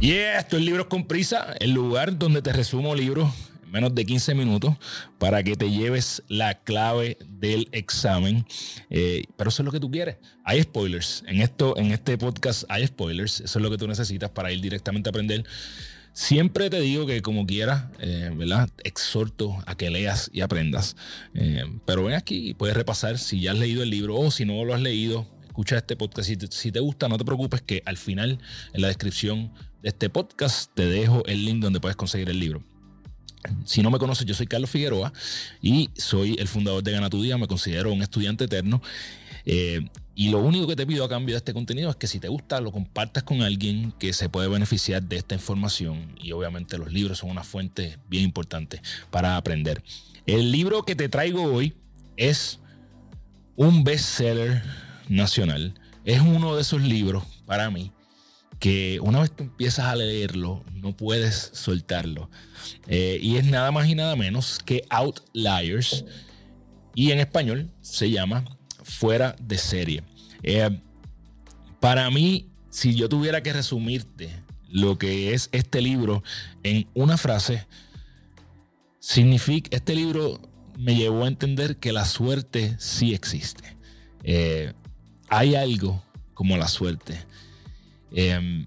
Yeah, esto es Libros con Prisa, el lugar donde te resumo libros en menos de 15 minutos para que te lleves la clave del examen. Eh, pero eso es lo que tú quieres. Hay spoilers. En, esto, en este podcast hay spoilers. Eso es lo que tú necesitas para ir directamente a aprender. Siempre te digo que como quieras, eh, ¿verdad? Exhorto a que leas y aprendas. Eh, pero ven aquí y puedes repasar si ya has leído el libro o si no lo has leído. Escucha este podcast. si te gusta, no te preocupes que al final, en la descripción de este podcast te dejo el link donde puedes conseguir el libro. Si no me conoces, yo soy Carlos Figueroa y soy el fundador de Gana Tu Día. Me considero un estudiante eterno. Eh, y lo único que te pido a cambio de este contenido es que si te gusta, lo compartas con alguien que se puede beneficiar de esta información. Y obviamente los libros son una fuente bien importante para aprender. El libro que te traigo hoy es un bestseller nacional. Es uno de esos libros para mí que una vez tú empiezas a leerlo, no puedes soltarlo. Eh, y es nada más y nada menos que Outliers. Y en español se llama Fuera de serie. Eh, para mí, si yo tuviera que resumirte lo que es este libro en una frase, significa, este libro me llevó a entender que la suerte sí existe. Eh, hay algo como la suerte. Em,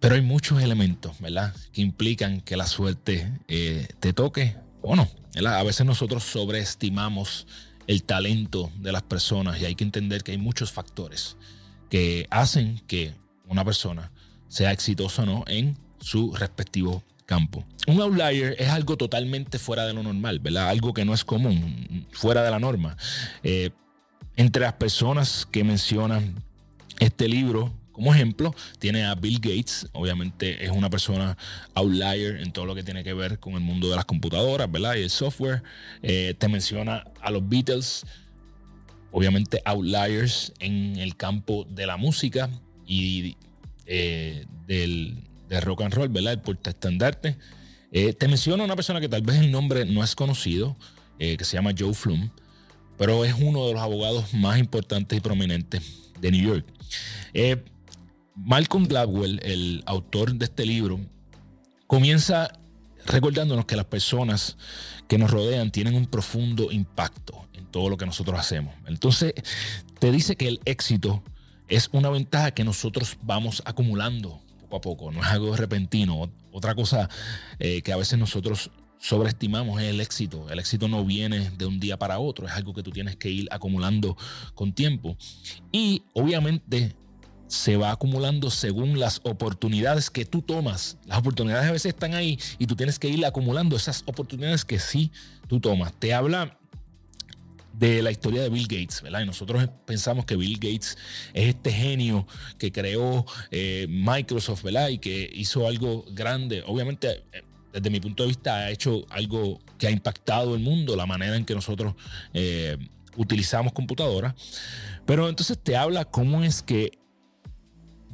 pero hay muchos elementos, ¿verdad? Que implican que la suerte eh, te toque o no. A veces nosotros sobreestimamos el talento de las personas y hay que entender que hay muchos factores que hacen que una persona sea exitosa o no en su respectivo campo. Un outlier es algo totalmente fuera de lo normal, ¿verdad? Algo que no es común, fuera de la norma. Eh, entre las personas que mencionan este libro, como ejemplo, tiene a Bill Gates, obviamente es una persona outlier en todo lo que tiene que ver con el mundo de las computadoras, ¿verdad? Y el software. Eh, te menciona a los Beatles, obviamente outliers en el campo de la música y eh, del, rock and roll, ¿verdad? El portaestandarte. Eh, te menciona una persona que tal vez el nombre no es conocido, que se llama Joe Flum, pero es uno de los abogados más importantes y prominentes de New York. Malcolm Gladwell, el autor de este libro, comienza recordándonos que las personas que nos rodean tienen un profundo impacto en todo lo que nosotros hacemos. Entonces, te dice que el éxito es una ventaja que nosotros vamos acumulando poco a poco, no es algo repentino. Otra cosa eh, que a veces nosotros sobreestimamos es el éxito. El éxito no viene de un día para otro, es algo que tú tienes que ir acumulando con tiempo. Y obviamente se va acumulando según las oportunidades que tú tomas. Las oportunidades a veces están ahí y tú tienes que ir acumulando esas oportunidades que sí tú tomas. Te habla de la historia de Bill Gates, ¿verdad? Y nosotros pensamos que Bill Gates es este genio que creó eh, Microsoft, ¿verdad? Y que hizo algo grande. Obviamente, eh, desde mi punto de vista, ha hecho algo que ha impactado el mundo, la manera en que nosotros eh, utilizamos computadoras. Pero entonces te habla cómo es que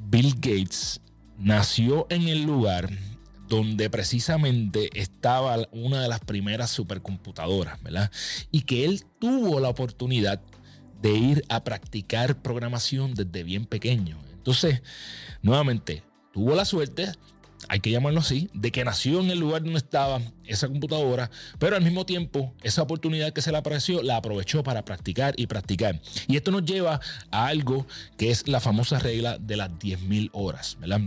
Bill Gates nació en el lugar donde precisamente estaba una de las primeras supercomputadoras, ¿verdad? Y que él tuvo la oportunidad de ir a practicar programación desde bien pequeño. Entonces, nuevamente, tuvo la suerte hay que llamarlo así, de que nació en el lugar donde estaba esa computadora, pero al mismo tiempo esa oportunidad que se le apareció la aprovechó para practicar y practicar. Y esto nos lleva a algo que es la famosa regla de las 10.000 horas, ¿verdad?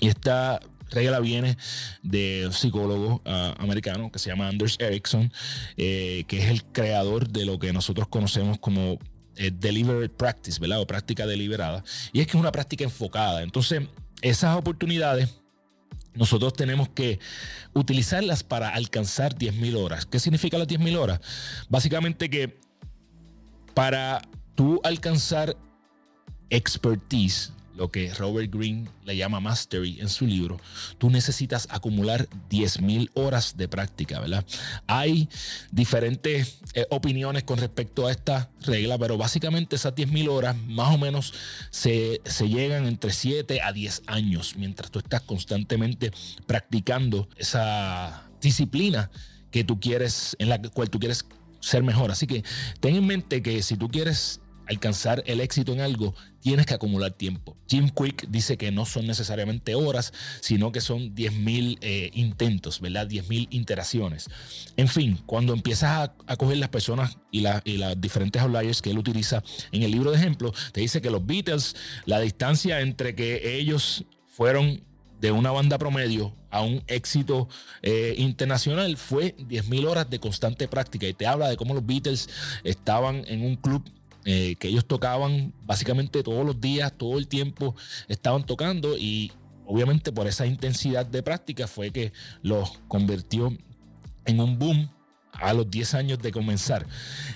Y esta regla viene de un psicólogo ah, americano que se llama Anders Ericsson, eh, que es el creador de lo que nosotros conocemos como eh, deliberate practice, ¿verdad? O práctica deliberada. Y es que es una práctica enfocada. Entonces, esas oportunidades nosotros tenemos que utilizarlas para alcanzar 10.000 horas. ¿Qué significa las 10.000 horas? Básicamente que para tú alcanzar expertise, lo que Robert Greene le llama mastery en su libro, tú necesitas acumular 10.000 horas de práctica, ¿verdad? Hay diferentes eh, opiniones con respecto a esta regla, pero básicamente esas 10.000 horas más o menos se, se llegan entre 7 a 10 años, mientras tú estás constantemente practicando esa disciplina que tú quieres, en la cual tú quieres ser mejor. Así que ten en mente que si tú quieres alcanzar el éxito en algo, tienes que acumular tiempo. Jim Quick dice que no son necesariamente horas, sino que son 10.000 eh, intentos, ¿verdad? 10.000 interacciones. En fin, cuando empiezas a, coger las personas y, y las diferentes outliers que él utiliza en el libro de ejemplo, te dice que los Beatles, la distancia entre que ellos fueron de una banda promedio a un éxito eh, internacional fue 10.000 horas de constante práctica y te habla de cómo los Beatles estaban en un club eh, que ellos tocaban básicamente todos los días, todo el tiempo estaban tocando y obviamente por esa intensidad de práctica fue que los convirtió en un boom a los 10 años de comenzar.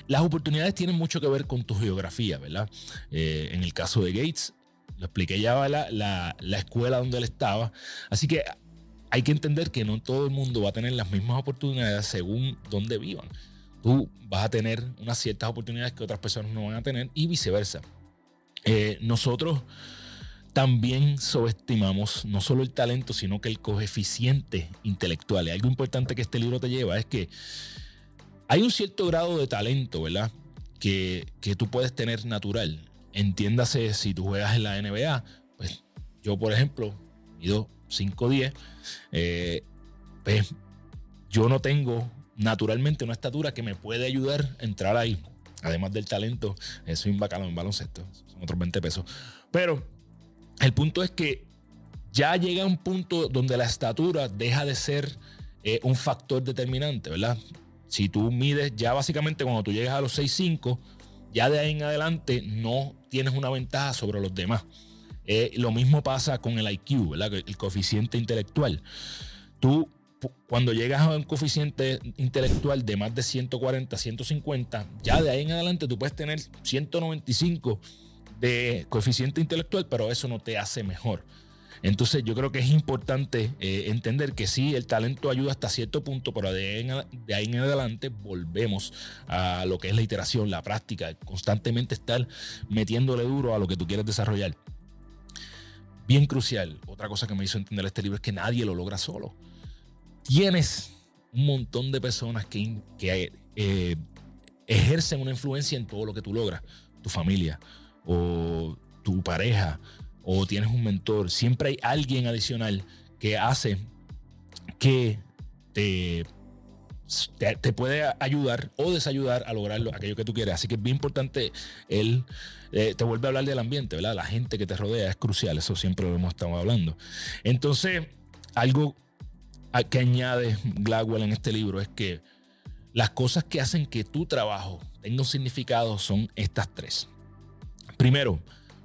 Las oportunidades tienen mucho que ver con tu geografía, ¿verdad? Eh, en el caso de Gates, lo expliqué ya la, la, la escuela donde él estaba. Así que hay que entender que no todo el mundo va a tener las mismas oportunidades según donde vivan. Tú vas a tener unas ciertas oportunidades que otras personas no van a tener y viceversa. Eh, nosotros también subestimamos no solo el talento, sino que el coeficiente intelectual. Y algo importante que este libro te lleva es que hay un cierto grado de talento, ¿verdad? Que, que tú puedes tener natural. Entiéndase, si tú juegas en la NBA, pues yo, por ejemplo, mido 5'10, eh, pues yo no tengo naturalmente una estatura que me puede ayudar a entrar ahí. Además del talento, eh, soy un bacalao en baloncesto, son otros 20 pesos. Pero el punto es que ya llega un punto donde la estatura deja de ser eh, un factor determinante, ¿verdad? Si tú mides, ya básicamente cuando tú llegas a los 6'5, ya de ahí en adelante no tienes una ventaja sobre los demás. Eh, lo mismo pasa con el IQ, el coeficiente intelectual. Tú, cuando llegas a un coeficiente intelectual de más de 140, 150, ya de ahí en adelante tú puedes tener 195 de coeficiente intelectual, pero eso no te hace mejor. Entonces yo creo que es importante eh, entender que sí, el talento ayuda hasta cierto punto, pero de, ahí en adelante volvemos a lo que es la iteración, la práctica, constantemente estar metiéndole duro a lo que tú quieres desarrollar. Bien crucial, otra cosa que me hizo entender este libro es que nadie lo logra solo. Tienes un montón de personas que, eh, ejercen una influencia en todo lo que tú logras, tu familia o tu pareja o tienes un mentor, siempre hay alguien adicional que hace que te, te, puede ayudar o desayudar a lograr aquello que tú quieres. Así que es bien importante, él eh, te vuelve a hablar del ambiente, ¿verdad? La gente que te rodea es crucial, eso siempre lo hemos estado hablando. Entonces, algo que añade Gladwell en este libro es que las cosas que hacen que tu trabajo tenga un significado son estas tres. Primero,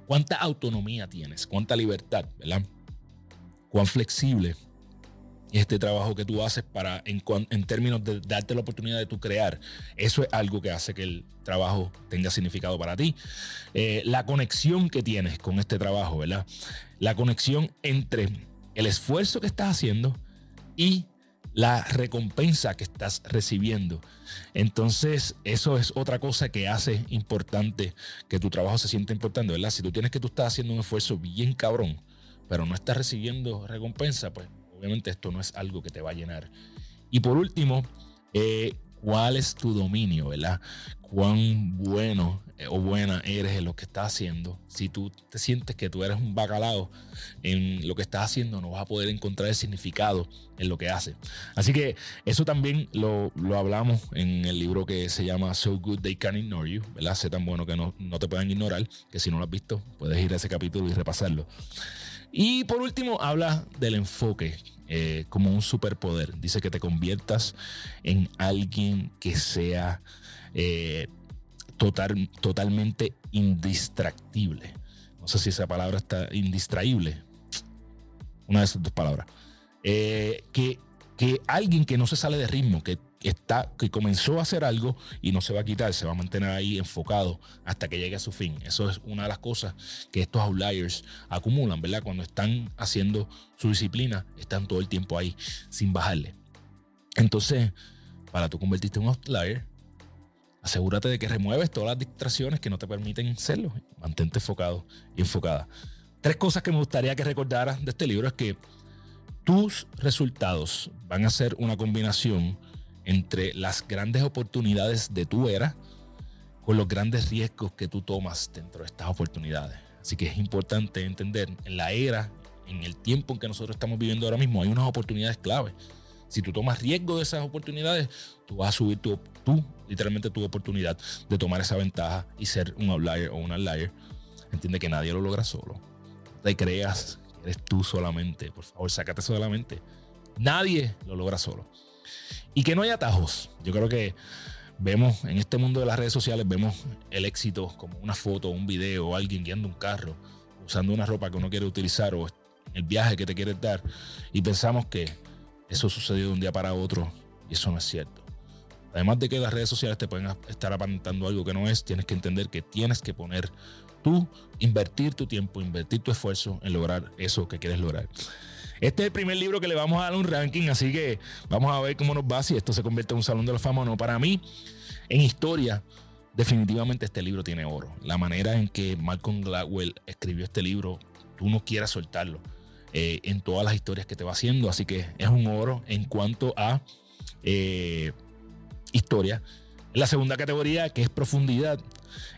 ¿Cuánta autonomía tienes? ¿Cuánta libertad? ¿Verdad? ¿Cuán flexible es este trabajo que tú haces para, en, términos de darte la oportunidad de tú crear? Eso es algo que hace que el trabajo tenga significado para ti. Eh, la conexión que tienes con este trabajo, ¿verdad? La conexión entre el esfuerzo que estás haciendo y la recompensa que estás recibiendo. Entonces, eso es otra cosa que hace importante que tu trabajo se sienta importante, ¿verdad? Si tú tienes que tú estás haciendo un esfuerzo bien cabrón, pero no estás recibiendo recompensa, pues obviamente esto no es algo que te va a llenar. Y por último, eh, ¿cuál es tu dominio, verdad? cuán bueno eh, o buena eres en lo que estás haciendo. Si tú te sientes que tú eres un bacalao en lo que estás haciendo, no vas a poder encontrar el significado en lo que haces. Así que eso también lo, hablamos en el libro que se llama So Good They Can Ignore You, ¿verdad? Sé tan bueno que no, te puedan ignorar, que si no lo has visto, puedes ir a ese capítulo y repasarlo. Y por último, habla del enfoque eh, como un superpoder. Dice que te conviertas en alguien que sea eh, total, totalmente indistractible. No sé si esa palabra está indistraíble. Una de esas dos palabras. Eh, que, que alguien que no se sale de ritmo, que está, que comenzó a hacer algo y no se va a quitar, se va a mantener ahí enfocado hasta que llegue a su fin. Eso es una de las cosas que estos outliers acumulan, ¿verdad? Cuando están haciendo su disciplina, están todo el tiempo ahí sin bajarle. Entonces, para tú convertirte en un outlier, asegúrate de que remueves todas las distracciones que no te permiten serlo. Mantente enfocado y enfocada. Tres cosas que me gustaría que recordaras de este libro es que tus resultados van a ser una combinación entre las grandes oportunidades de tu era con los grandes riesgos que tú tomas dentro de estas oportunidades. Así que es importante entender en la era, en el tiempo en que nosotros estamos viviendo ahora mismo, hay unas oportunidades clave. Si tú tomas riesgo de esas oportunidades, tú vas a subir tu, tú, literalmente tu oportunidad de tomar esa ventaja y ser un outlier o un outlier. Entiende que nadie lo logra solo. No te creas que eres tú solamente. Por favor, sácate solamente. Nadie lo logra solo. Y que no hay atajos. Yo creo que vemos en este mundo de las redes sociales, vemos el éxito como una foto, un video, alguien guiando un carro, usando una ropa que uno quiere utilizar o el viaje que te quieres dar. Y pensamos que eso sucedió de un día para otro y eso no es cierto. Además de que las redes sociales te pueden estar aparentando algo que no es, tienes que entender que tienes que poner tú, invertir tu tiempo, invertir tu esfuerzo en lograr eso que quieres lograr. Este es el primer libro que le vamos a dar un ranking, así que vamos a ver cómo nos va si esto se convierte en un salón de la fama o no. Para mí, en historia, definitivamente este libro tiene oro. La manera en que Malcolm Gladwell escribió este libro, tú no quieras soltarlo eh, en todas las historias que te va haciendo, así que es un oro en cuanto a eh, historia. La segunda categoría, que es profundidad,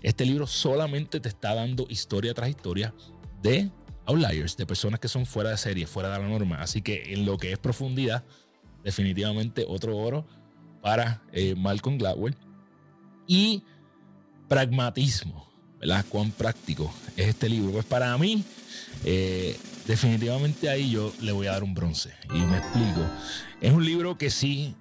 este libro solamente te está dando historia tras historia de outliers, de personas que son fuera de serie, fuera de la norma. Así que en lo que es profundidad, definitivamente otro oro para eh, Malcolm Gladwell. Y pragmatismo, ¿verdad? Cuán práctico es este libro. Pues para mí, eh, definitivamente ahí yo le voy a dar un bronce. Y me explico. Es un libro que sí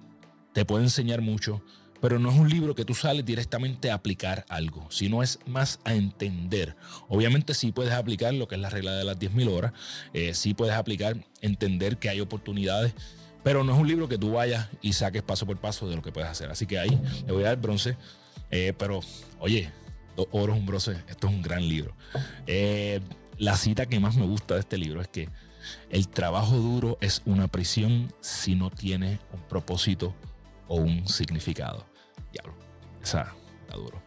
te puede enseñar mucho, pero no es un libro que tú sales directamente a aplicar algo, sino es más a entender. Obviamente sí puedes aplicar lo que es la regla de las 10.000 horas, eh, sí puedes aplicar, entender que hay oportunidades, pero no es un libro que tú vayas y saques paso por paso de lo que puedes hacer. Así que ahí le voy a dar bronce, eh, pero oye, dos oros, un bronce, esto es un gran libro. Eh, la cita que más me gusta de este libro es que el trabajo duro es una prisión si no tiene un propósito o un significado. Diablo, esa está duro.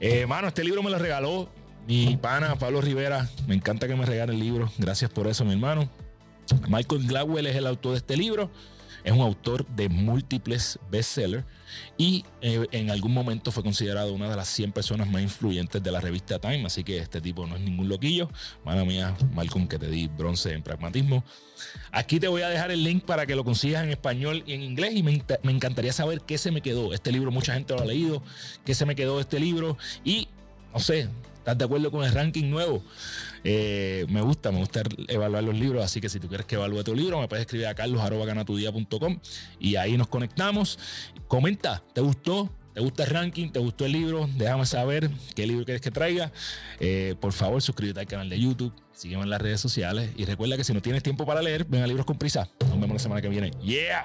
Eh, mano, este libro me lo regaló mi pana Pablo Rivera. Me encanta que me regale el libro. Gracias por eso, mi hermano. Michael Gladwell es el autor de este libro. Es un autor de múltiples bestsellers y eh, en algún momento fue considerado una de las 100 personas más influyentes de la revista Time. Así que este tipo no es ningún loquillo. Mano mía, Malcolm, que te di bronce en pragmatismo. Aquí te voy a dejar el link para que lo consigas en español y en inglés. Y me, me encantaría saber qué se me quedó. Este libro, mucha gente lo ha leído. ¿Qué se me quedó este libro? Y no sé, ¿Estás de acuerdo con el ranking nuevo? Eh, me gusta, me gusta evaluar los libros, así que si tú quieres que evalúe tu libro, me puedes escribir a carlos.ganatudía.com y ahí nos conectamos. Comenta, ¿te gustó? ¿Te gusta el ranking? ¿Te gustó el libro? Déjame saber qué libro quieres que traiga. Eh, por favor, suscríbete al canal de YouTube, sígueme en las redes sociales y recuerda que si no tienes tiempo para leer, ven a Libros con Prisa. Nos vemos la semana que viene. ¡Yeah!